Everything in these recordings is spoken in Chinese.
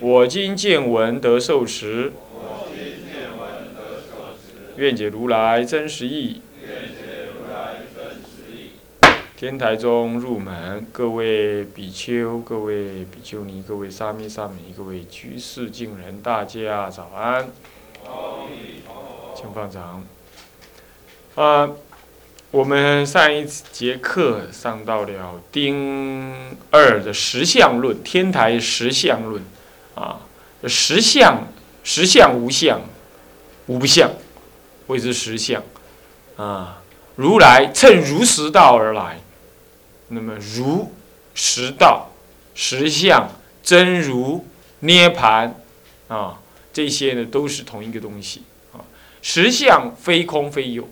我今见闻得受持，愿解如来真实义。天台中入门，各位比丘、各位比丘尼、各位沙弥、沙弥、各位居士、敬人，大家早安。请放掌。啊，我们上一节课上到了丁二的实相论，天台实相论。啊，实相，实相无相，无不相，谓之实相。啊，如来乘如实道而来，那么如实道、实相、真如、涅盘，啊，这些呢都是同一个东西。啊，实相非空非有，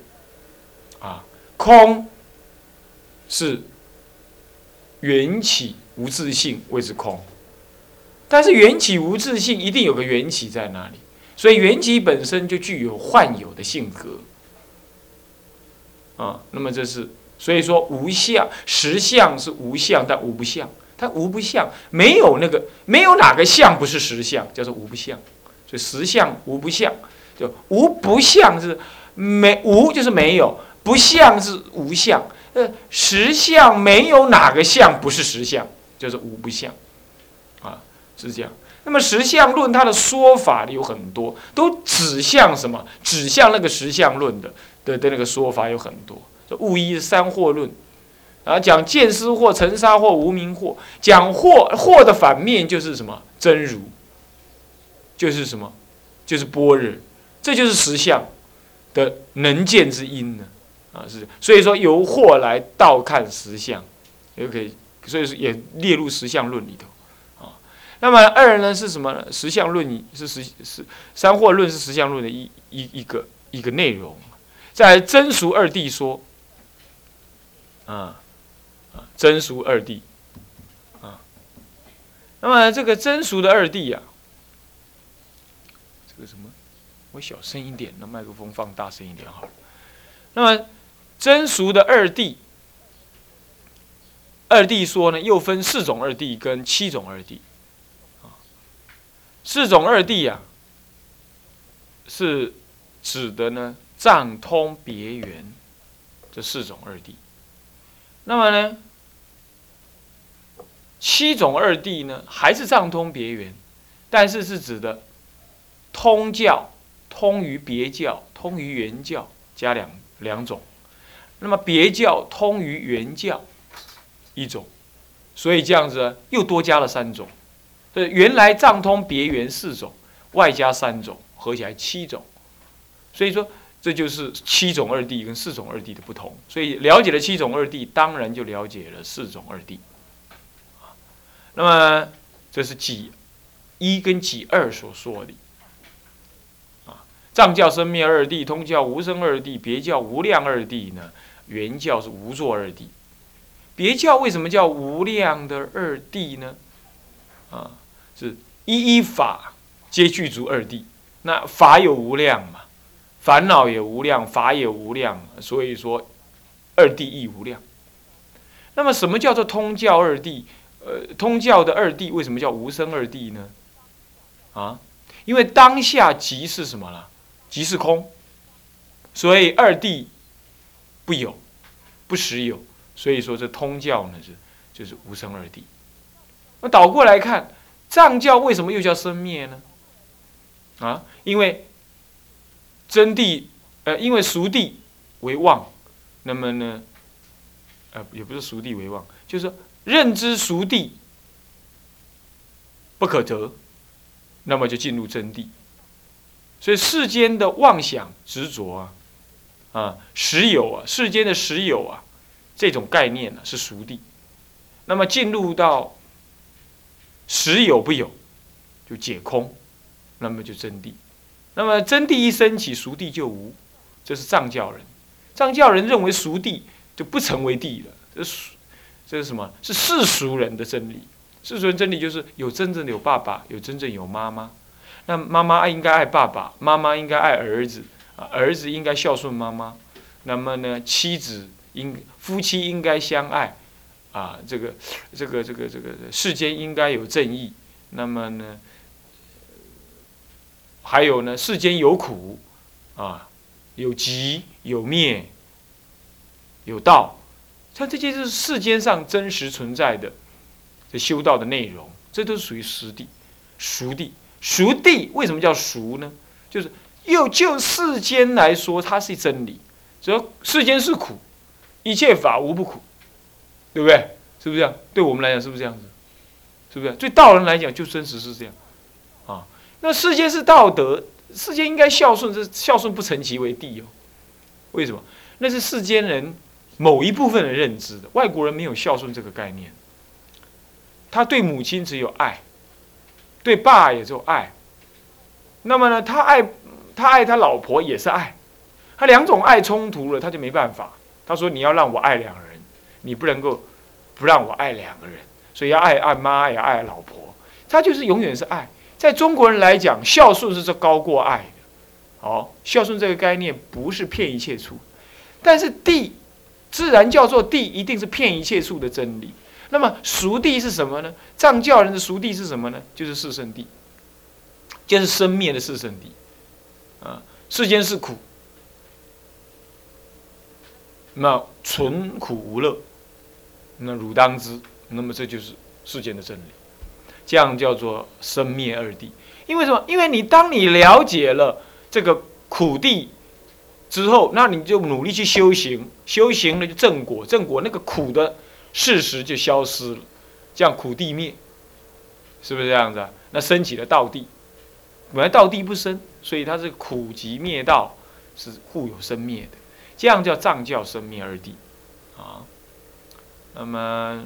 啊，空是缘起无自性，谓之空。但是缘起无自性，一定有个缘起在那里，所以缘起本身就具有幻有的性格，啊，那么这是所以说无相实相是无相，但无不相，它无不相，没有那个没有哪个相不是实相，叫做无不相，所以实相无不相，就无不相是没无就是没有，不相是无相，呃，实相没有哪个相不是实相，就是无不相。是这样，那么实相论它的说法有很多，都指向什么？指向那个实相论的的的那个说法有很多。这物一三惑论，啊，讲见思惑、尘沙惑、无名惑，讲惑惑的反面就是什么？真如，就是什么？就是般若，这就是实相的能见之因呢。啊，是，所以说由惑来倒看实相，也可以，所以说也列入实相论里头。那么二呢是什么呢？实相论是实是三惑论是实相论的一一一个一个内容，在真俗二谛说，啊啊真俗二谛啊，那么这个真俗的二谛啊，这个什么？我小声一点，那麦克风放大声一点好了。那么真俗的二谛，二谛说呢，又分四种二谛跟七种二谛。四种二谛啊，是指的呢藏通别圆这四种二谛。那么呢，七种二谛呢还是藏通别圆，但是是指的通教通于别教，通于原教加两两种。那么别教通于原教一种，所以这样子又多加了三种。对，原来藏通别圆四种，外加三种，合起来七种。所以说，这就是七种二谛跟四种二谛的不同。所以了解了七种二谛，当然就了解了四种二谛。那么这是几一跟几二所说的。啊，藏教生灭二谛，通教无生二谛，别教无量二谛呢？原教是无作二谛。别教为什么叫无量的二谛呢？啊？是一一法皆具足二谛，那法有无量嘛，烦恼也无量，法也无量，所以说二谛亦无量。那么什么叫做通教二谛？呃，通教的二谛为什么叫无生二谛呢？啊，因为当下即是什么了？即是空，所以二谛不有，不实有，所以说这通教呢是就是无生二谛。那倒过来看。藏教为什么又叫生灭呢？啊，因为真谛，呃，因为熟谛为妄，那么呢，呃，也不是熟谛为妄，就是认知熟谛不可得，那么就进入真谛。所以世间的妄想执着啊，啊，实有啊，世间的实有啊，这种概念呢是熟谛，那么进入到。实有不有，就解空，那么就真谛。那么真谛一升起，俗谛就无，这是藏教人。藏教人认为俗谛就不成为谛了，这是这是什么？是世俗人的真理。世俗人真理就是有真正的有爸爸，有真正有妈妈。那妈妈爱应该爱爸爸，妈妈应该爱儿子，儿子应该孝顺妈妈。那么呢，妻子应夫妻应该相爱啊，这个这个这个这个世间应该有正义。那么呢，还有呢，世间有苦啊，有极有灭，有道，像这些是世间上真实存在的这修道的内容，这都是属于实地、熟地。熟地为什么叫熟呢？就是又就世间来说，它是真理。只要世间是苦，一切法无不苦，对不对？是不是这样？对我们来讲，是不是这样子？是不是？对道人来讲，就真实是这样。啊，那世间是道德，世间应该孝顺，是孝顺不成其为地哦。为什么？那是世间人某一部分的认知的。外国人没有孝顺这个概念，他对母亲只有爱。对爸也就爱，那么呢，他爱他爱他老婆也是爱，他两种爱冲突了，他就没办法。他说：“你要让我爱两人，你不能够不让我爱两个人，所以要爱爱妈也爱老婆。他就是永远是爱。在中国人来讲，孝顺是高过爱的。好，孝顺这个概念不是骗一切处，但是地自然叫做地，一定是骗一切处的真理。”那么熟地是什么呢？藏教人的熟地是什么呢？就是四圣地，就是生灭的四圣地。啊，世间是苦，那纯苦无乐，那汝当知。那么这就是世间的真理，这样叫做生灭二谛。因为什么？因为你当你了解了这个苦地之后，那你就努力去修行，修行了就正果，正果那个苦的。事实就消失了，这样苦地灭，是不是这样子啊？那升起了道地，本来道地不生，所以它是苦集灭道，是互有生灭的，这样叫藏教生灭二谛，啊，那么，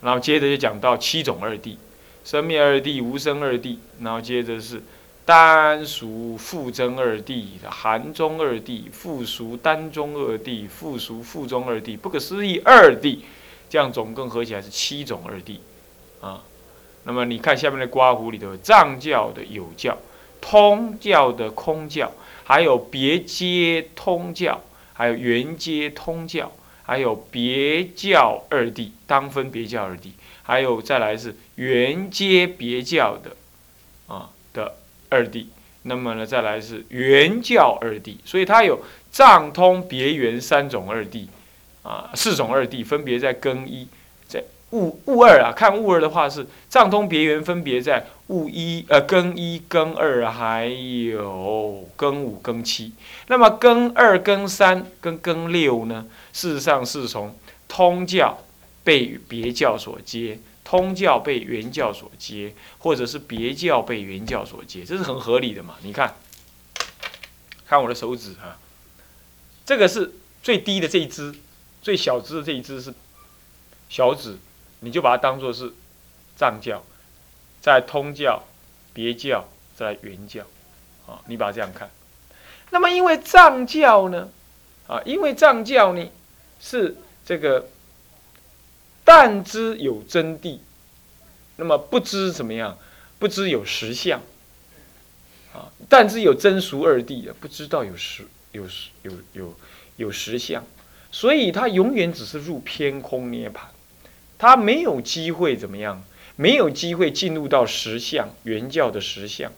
然后接着就讲到七种二谛，生灭二谛、无生二谛，然后接着是。单熟复增二谛，含中二谛，复熟单中二谛，复熟复中二谛，不可思议二谛，这样总共合起来是七种二谛，啊，那么你看下面的刮胡里头，藏教的有教，通教的空教，还有别接通教，还有圆接通教，还有别教二弟，当分别教二弟，还有再来是原接别教的，啊的。二谛，那么呢，再来是原教二谛，所以它有藏通别圆三种二谛，啊，四种二谛分别在更一，在物物二啊，看物二的话是藏通别圆分别在物一呃更一更二还有更五更七，那么更二更三跟更六呢，事实上是从通教被别教所接。通教被原教所接，或者是别教被原教所接，这是很合理的嘛？你看，看我的手指啊，这个是最低的这一支，最小支的这一支是小指，你就把它当做是藏教，在通教、别教、在原教，啊，你把它这样看。那么因为藏教呢，啊，因为藏教呢是这个。但知有真谛，那么不知怎么样？不知有实相，啊，但知有真俗二谛的，不知道有实有实有有有实相，所以他永远只是入偏空涅盘，他没有机会怎么样？没有机会进入到实相原教的实相，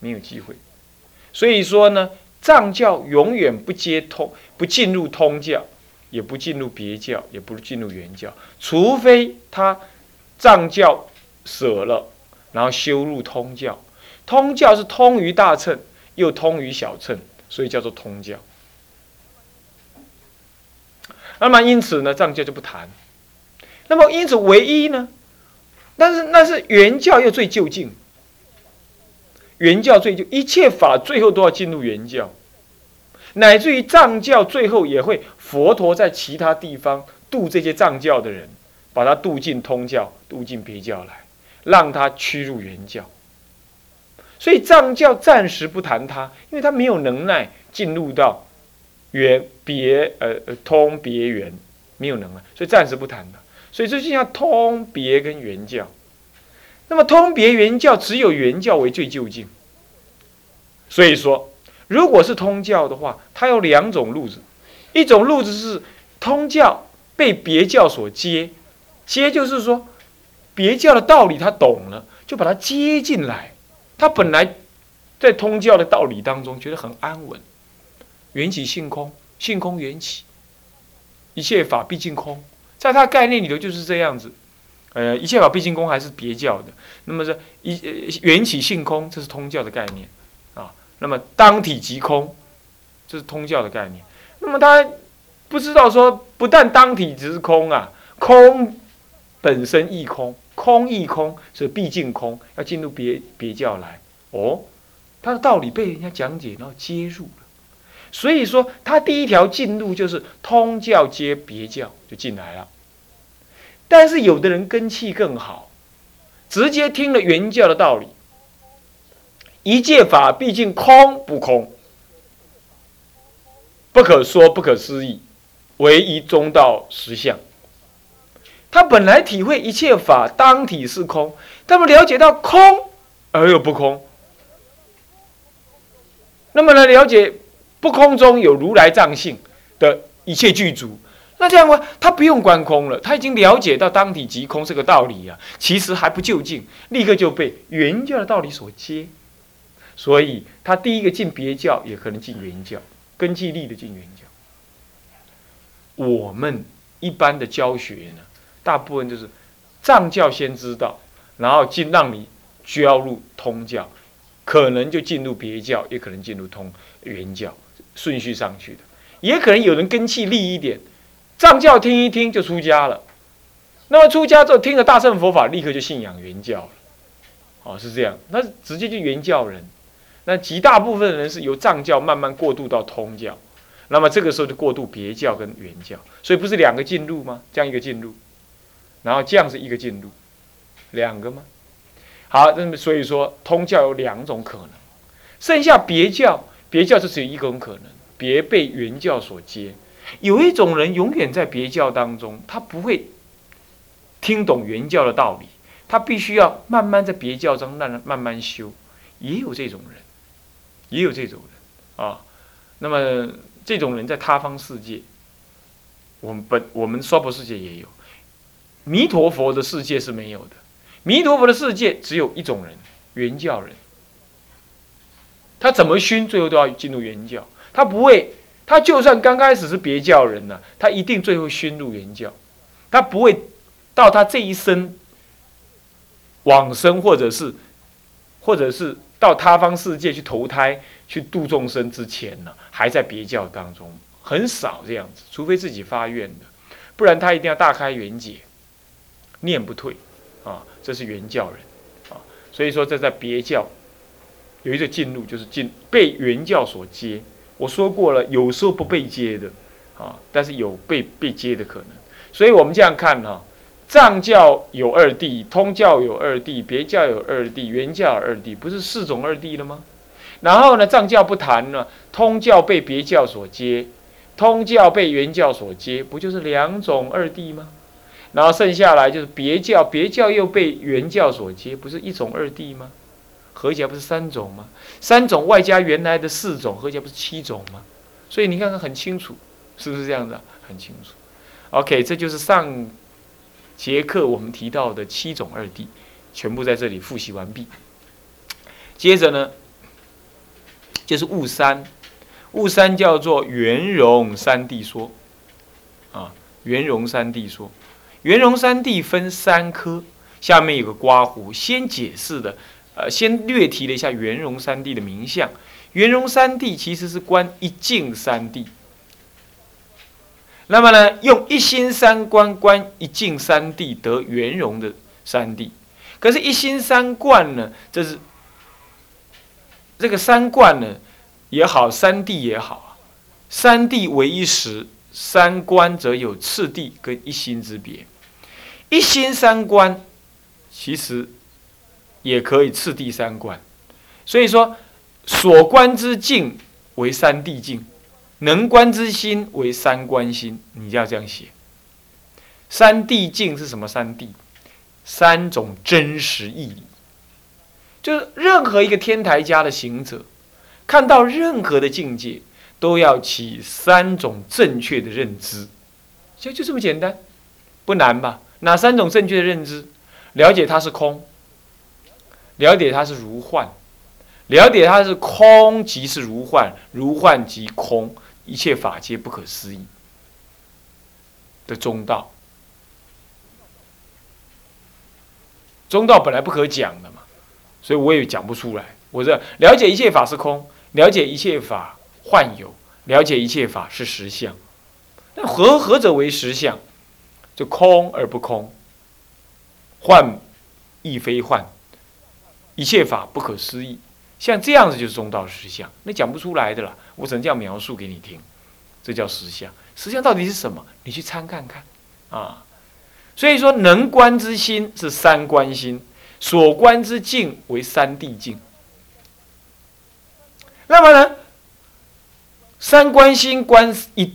没有机会。所以说呢，藏教永远不接通，不进入通教。也不进入别教，也不进入原教，除非他藏教舍了，然后修入通教。通教是通于大乘，又通于小乘，所以叫做通教。那么因此呢，藏教就不谈。那么因此唯一呢，但是那是原教又最就近，原教最就一切法最后都要进入原教。乃至于藏教最后也会佛陀在其他地方度这些藏教的人，把他度进通教，度进别教来，让他趋入原教。所以藏教暂时不谈他，因为他没有能耐进入到圆别呃呃通别圆，没有能耐，所以暂时不谈它。所以这就像通别跟圆教，那么通别圆教只有圆教为最究竟。所以说，如果是通教的话，它有两种路子，一种路子是通教被别教所接，接就是说别教的道理他懂了，就把它接进来。他本来在通教的道理当中觉得很安稳，缘起性空，性空缘起，一切法毕竟空。在他概念里头就是这样子，呃，一切法毕竟空还是别教的。那么这一缘起性空，这是通教的概念。那么当体即空，这是通教的概念。那么他不知道说，不但当体只是空啊，空本身亦空，空亦空，所以毕竟空，要进入别别教来哦。他的道理被人家讲解，然后接入了。所以说，他第一条进入就是通教接别教就进来了。但是有的人根气更好，直接听了原教的道理，一切法毕竟空不空，不可说不可思议，唯一中道实相。他本来体会一切法当体是空，他们了解到空而又不空，那么呢，了解。不空中有如来藏性的一切具足，那这样的话，他不用观空了，他已经了解到当体即空这个道理啊。其实还不就近，立刻就被原教的道理所接，所以他第一个进别教，也可能进原教，根气力的进原教。我们一般的教学呢，大部分就是藏教先知道，然后进让你教入通教，可能就进入别教，也可能进入通原教。顺序上去的，也可能有人根气利一点，藏教听一听就出家了。那么出家之后听了大乘佛法，立刻就信仰原教了。哦，是这样，那直接就原教人。那极大部分人是由藏教慢慢过渡到通教，那么这个时候就过渡别教跟原教，所以不是两个进入吗？这样一个进入，然后这样是一个进入，两个吗？好，那么所以说通教有两种可能，剩下别教。别教就只有一种可能，别被原教所接。有一种人永远在别教当中，他不会听懂原教的道理，他必须要慢慢在别教中慢慢慢修。也有这种人，也有这种人啊。那么这种人在他方世界，我们本我们娑婆世界也有，弥陀佛的世界是没有的。弥陀佛的世界只有一种人，原教人。他怎么熏，最后都要进入原教。他不会，他就算刚开始是别教人呢，他一定最后熏入原教。他不会到他这一生往生，或者是，或者是到他方世界去投胎去度众生之前呢，还在别教当中，很少这样子。除非自己发愿的，不然他一定要大开圆解，念不退啊，这是原教人啊。所以说，这在别教。有一个进入，就是进被原教所接。我说过了，有时候不被接的，啊，但是有被被接的可能。所以我们这样看哈，藏教有二谛，通教有二谛，别教有二谛，原教有二谛，不是四种二谛了吗？然后呢，藏教不谈了，通教被别教所接，通教被原教所接，不就是两种二谛吗？然后剩下来就是别教，别教又被原教所接，不是一种二谛吗？合起来不是三种吗？三种外加原来的四种，合起来不是七种吗？所以你看看很清楚，是不是这样的？很清楚。OK，这就是上节课我们提到的七种二谛，全部在这里复习完毕。接着呢，就是悟三，悟三叫做圆融三谛说。啊，圆融三谛说，圆融三谛分三科，下面有个刮胡，先解释的。呃，先略提了一下圆融三谛的名相。圆融三谛其实是观一境三谛。那么呢，用一心三观观一境三谛得圆融的三谛。可是，一心三观呢，这是这个三观呢也好，三谛也好，三谛为一时，三观则有次第跟一心之别。一心三观其实。也可以次第三观，所以说，所观之境为三谛境，能观之心为三观心，你就要这样写。三谛境是什么？三谛，三种真实义理，就是任何一个天台家的行者，看到任何的境界，都要起三种正确的认知，就就这么简单，不难吧？哪三种正确的认知？了解它是空，了解它是如幻，了解它是空即是如幻，如幻即空，一切法皆不可思议的中道。中道本来不可讲的嘛，所以我也讲不出来。我这了解一切法是空，了解一切法幻有，了解一切法是实相。那何何者为实相？就空而不空，幻亦非幻，一切法不可思议。像这样子就是中道实相，那讲不出来的啦。我只能这样描述给你听，这叫实相。实相到底是什么？你去参看看啊。所以说，能观之心是三观心，所观之境为三谛境。那么呢，三观心观一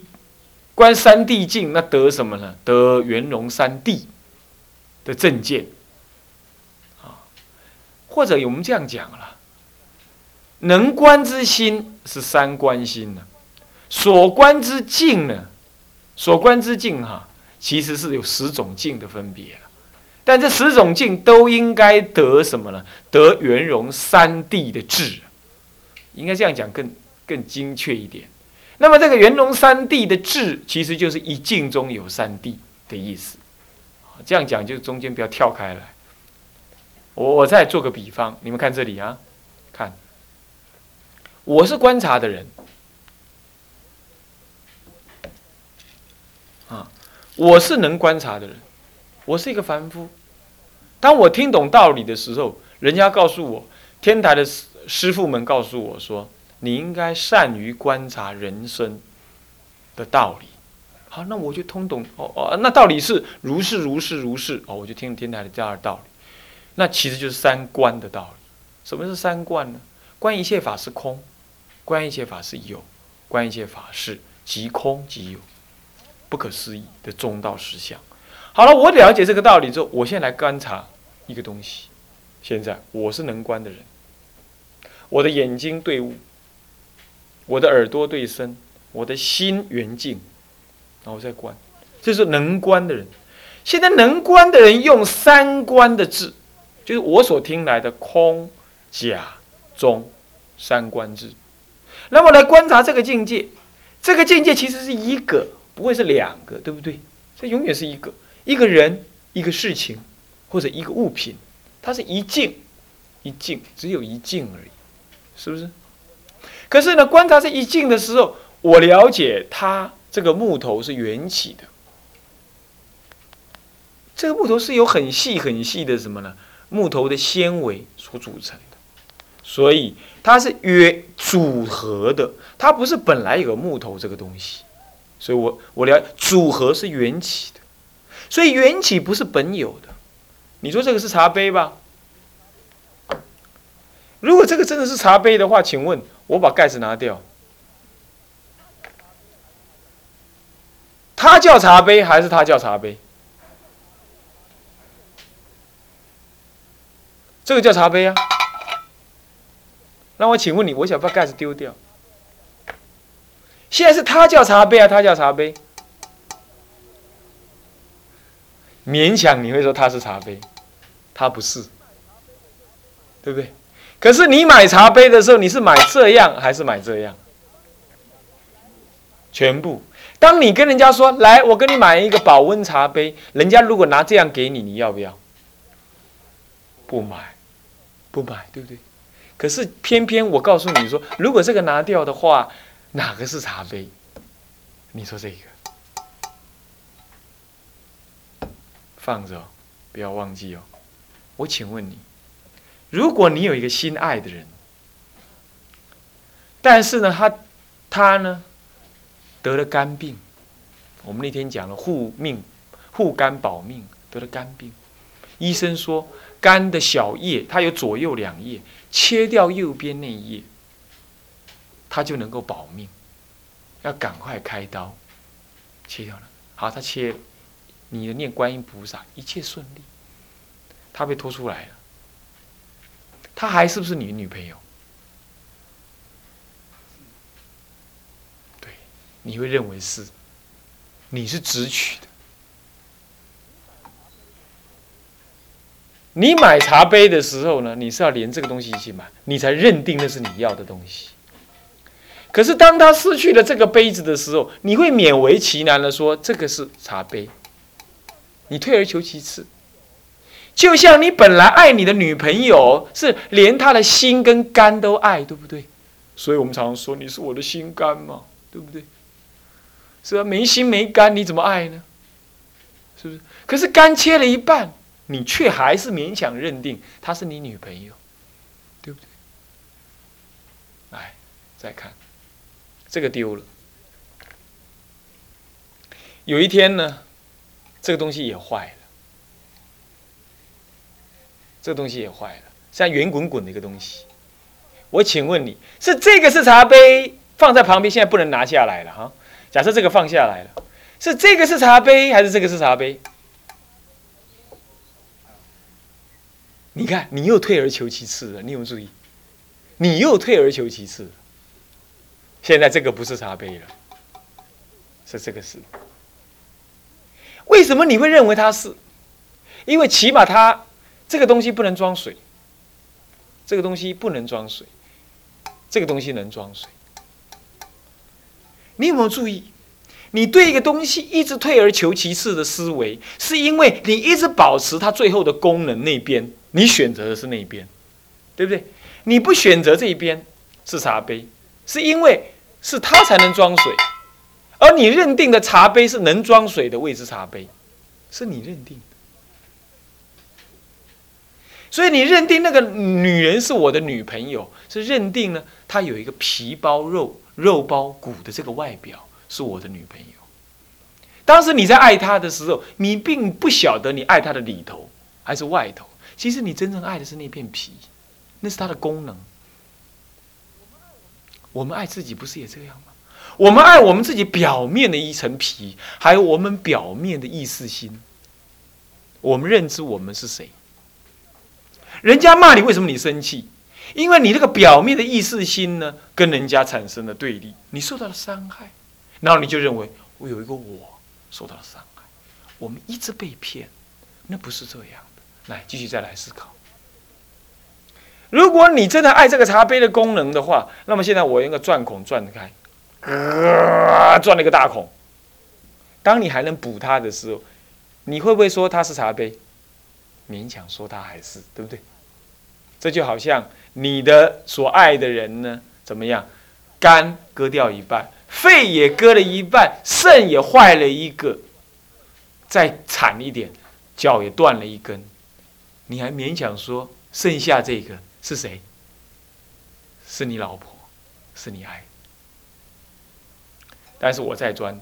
观三谛境，那得什么呢？得圆融三谛的正见啊。或者我们这样讲了，能观之心是三观心呢，所观之境呢，所观之境哈。其实是有十种境的分别但这十种境都应该得什么呢？得圆融三谛的智，应该这样讲更更精确一点。那么这个圆融三谛的智，其实就是一境中有三谛的意思。这样讲就中间不要跳开来。我我再做个比方，你们看这里啊，看，我是观察的人。啊我是能观察的人，我是一个凡夫。当我听懂道理的时候，人家告诉我，天台的师师傅们告诉我说，你应该善于观察人生的道理。好，那我就通懂哦哦，那道理是如是如是如是哦，我就听天台的这样的道理。那其实就是三观的道理。什么是三观呢？观一切法是空，观一切法是有，观一切法是即空即有。不可思议的中道实相。好了，我了解这个道理之后，我现在来观察一个东西。现在我是能观的人，我的眼睛对物，我的耳朵对声，我的心圆镜，然后再观，这是能观的人。现在能观的人用三观的字，就是我所听来的空、假、中三观字，那么来观察这个境界。这个境界其实是一个。不会是两个，对不对？这永远是一个一个人、一个事情或者一个物品，它是一境一境，只有一境而已，是不是？可是呢，观察这一境的时候，我了解它这个木头是缘起的，这个木头是由很细很细的什么呢？木头的纤维所组成的，所以它是约组合的，它不是本来有个木头这个东西。所以我我了组合是缘起的，所以缘起不是本有的。你说这个是茶杯吧？如果这个真的是茶杯的话，请问我把盖子拿掉，它叫茶杯还是它叫茶杯？这个叫茶杯啊。那我请问你，我想把盖子丢掉。现在是他叫茶杯啊，他叫茶杯，勉强你会说他是茶杯，他不是，对不对？可是你买茶杯的时候，你是买这样还是买这样？全部。当你跟人家说来，我跟你买一个保温茶杯，人家如果拿这样给你，你要不要？不买，不买，对不对？可是偏偏我告诉你说，如果这个拿掉的话。哪个是茶杯？你说这个放着，不要忘记哦。我请问你，如果你有一个心爱的人，但是呢，他他呢得了肝病，我们那天讲了护命、护肝保命，得了肝病，医生说，肝的小叶它有左右两叶，切掉右边那一叶，它就能够保命。要赶快开刀，切掉了。好，他切，你的念观音菩萨，一切顺利。他被拖出来了，他还是不是你的女朋友？对，你会认为是，你是直取的。你买茶杯的时候呢，你是要连这个东西一起买，你才认定那是你要的东西。可是当他失去了这个杯子的时候，你会勉为其难的说这个是茶杯，你退而求其次。就像你本来爱你的女朋友，是连她的心跟肝都爱，对不对？所以我们常常说你是我的心肝嘛，对不对？是吧？没心没肝，你怎么爱呢？是不是？可是肝切了一半。你却还是勉强认定她是你女朋友，对不对？来，再看，这个丢了。有一天呢，这个东西也坏了，这个东西也坏了，像圆滚滚的一个东西。我请问你是这个是茶杯放在旁边，现在不能拿下来了哈？假设这个放下来了，是这个是茶杯还是这个是茶杯？你看，你又退而求其次了。你有没有注意？你又退而求其次。现在这个不是茶杯了，是这个是。为什么你会认为它是？因为起码它这个东西不能装水，这个东西不能装水，这个东西能装水。你有没有注意？你对一个东西一直退而求其次的思维，是因为你一直保持它最后的功能那边。你选择的是那一边，对不对？你不选择这一边是茶杯，是因为是它才能装水，而你认定的茶杯是能装水的位置，茶杯是你认定的。所以你认定那个女人是我的女朋友，是认定呢她有一个皮包肉、肉包骨的这个外表是我的女朋友。当时你在爱她的时候，你并不晓得你爱她的里头还是外头。其实你真正爱的是那片皮，那是它的功能。我们爱自己不是也这样吗？我们爱我们自己表面的一层皮，还有我们表面的意识心。我们认知我们是谁？人家骂你，为什么你生气？因为你这个表面的意识心呢，跟人家产生了对立，你受到了伤害，然后你就认为我有一个我受到了伤害。我们一直被骗，那不是这样。来，继续再来思考。如果你真的爱这个茶杯的功能的话，那么现在我用个钻孔钻开，钻了一个大孔。当你还能补它的时候，你会不会说它是茶杯？勉强说它还是，对不对？这就好像你的所爱的人呢，怎么样？肝割掉一半，肺也割了一半，肾也坏了一个，再惨一点，脚也断了一根。你还勉强说剩下这个是谁？是你老婆，是你爱。但是我在钻，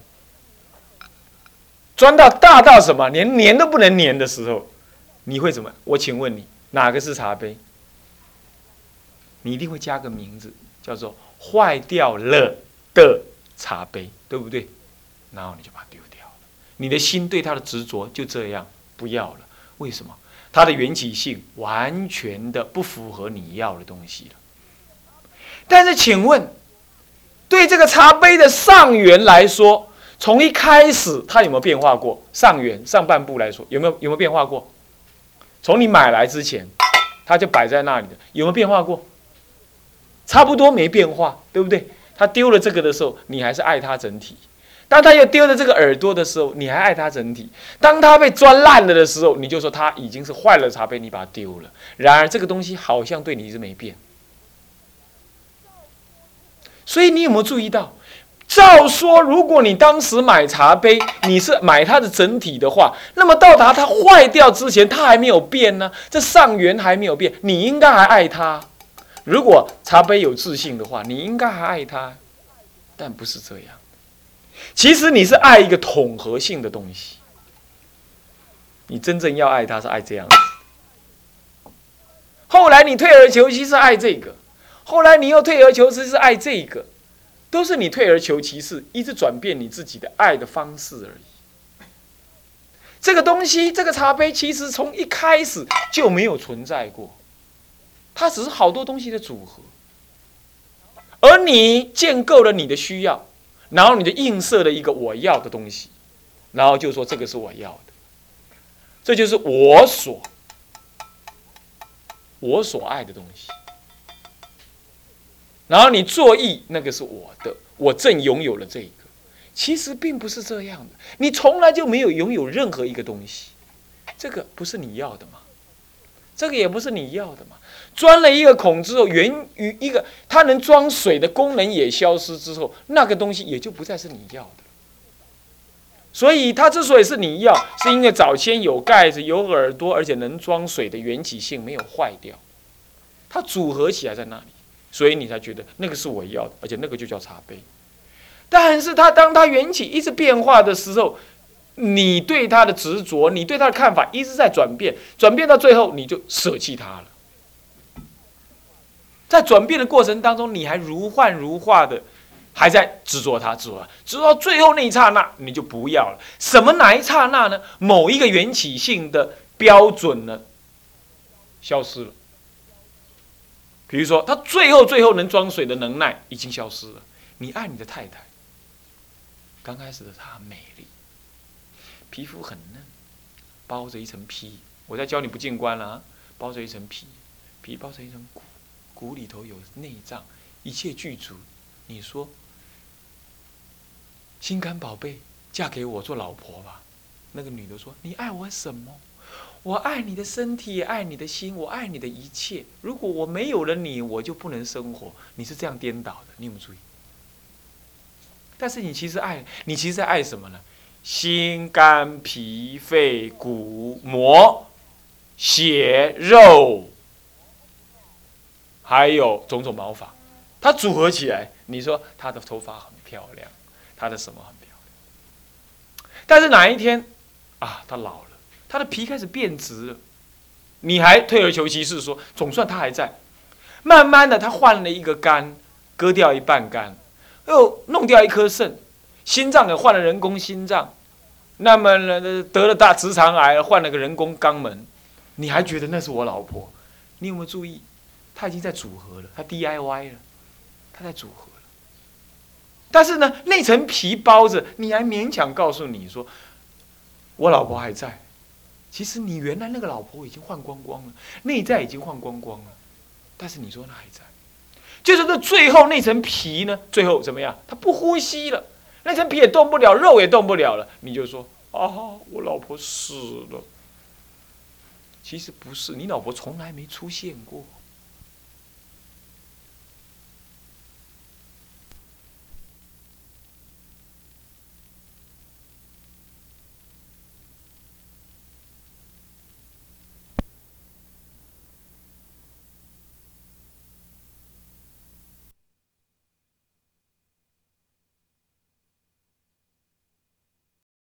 钻到大到什么，连粘都不能粘的时候，你会怎么？我请问你，哪个是茶杯？你一定会加个名字，叫做坏掉了的茶杯，对不对？然后你就把它丢掉了。你的心对它的执着就这样不要了。为什么？它的缘起性完全的不符合你要的东西了。但是，请问，对这个茶杯的上缘来说，从一开始它有没有变化过？上缘上半部来说，有没有有没有变化过？从你买来之前，它就摆在那里的，有没有变化过？差不多没变化，对不对？他丢了这个的时候，你还是爱它整体。当他又丢了这个耳朵的时候，你还爱他整体；当他被钻烂了的时候，你就说他已经是坏了茶杯，你把它丢了。然而这个东西好像对你一直没变。所以你有没有注意到？照说，如果你当时买茶杯，你是买它的整体的话，那么到达它坏掉之前，它还没有变呢，这上缘还没有变，你应该还爱它。如果茶杯有自信的话，你应该还爱它，但不是这样。其实你是爱一个统合性的东西，你真正要爱它是爱这样子。后来你退而求其次爱这个，后来你又退而求其次爱这个，都是你退而求其次，一直转变你自己的爱的方式而已。这个东西，这个茶杯，其实从一开始就没有存在过，它只是好多东西的组合，而你建构了你的需要，然后你就映射了一个我要的东西，然后就说这个是我要的。这就是我所我所爱的东西，然后你作意，那个是我的，我正拥有了这一个。其实并不是这样的，你从来就没有拥有任何一个东西，这个不是你要的吗？这个也不是你要的嘛。钻了一个孔之后，源于一个它能装水的功能也消失之后，那个东西也就不再是你要的。所以它之所以是你要，是因为早先有盖子、有耳朵，而且能装水的缘起性没有坏掉，它组合起来在那里，所以你才觉得那个是我要的，而且那个就叫茶杯。但是它当它缘起一直变化的时候，你对它的执着，你对它的看法一直在转变，转变到最后你就舍弃它了。在转变的过程当中，你还如幻如化的。还在执着它，执着，直到最后那一刹那，你就不要了。什么哪一刹那呢？某一个缘起性的标准呢，消失了。比如说，他最后最后能装水的能耐已经消失了。你爱你的太太，刚开始的她美丽，皮肤很嫩，包着一层皮。我在教你不进关了啊，包着一层皮，皮包着一层骨，骨里头有内脏，一切具足。你说。心肝宝贝，嫁给我做老婆吧。那个女的说：“你爱我什么？我爱你的身体，也爱你的心，我爱你的一切。如果我没有了你，我就不能生活。你是这样颠倒的，你有没有注意？但是你其实爱你，其实在爱什么呢？心肝脾肺骨膜、血肉，还有种种毛发，它组合起来。你说她的头发很漂亮。”他的什么很漂亮？但是哪一天啊，他老了，他的皮开始变直了，你还退而求其次说，总算他还在。慢慢的，他换了一个肝，割掉一半肝，又弄掉一颗肾，心脏也换了人工心脏，那么呢，得了大直肠癌，换了个人工肛门，你还觉得那是我老婆？你有没有注意？他已经在组合了，他 DIY 了，他在组合了。但是呢，那层皮包着，你还勉强告诉你说，我老婆还在。其实你原来那个老婆已经换光光了，内在已经换光光了。但是你说那还在，就是这最后那层皮呢？最后怎么样？他不呼吸了，那层皮也动不了，肉也动不了了。你就说啊，我老婆死了。其实不是，你老婆从来没出现过。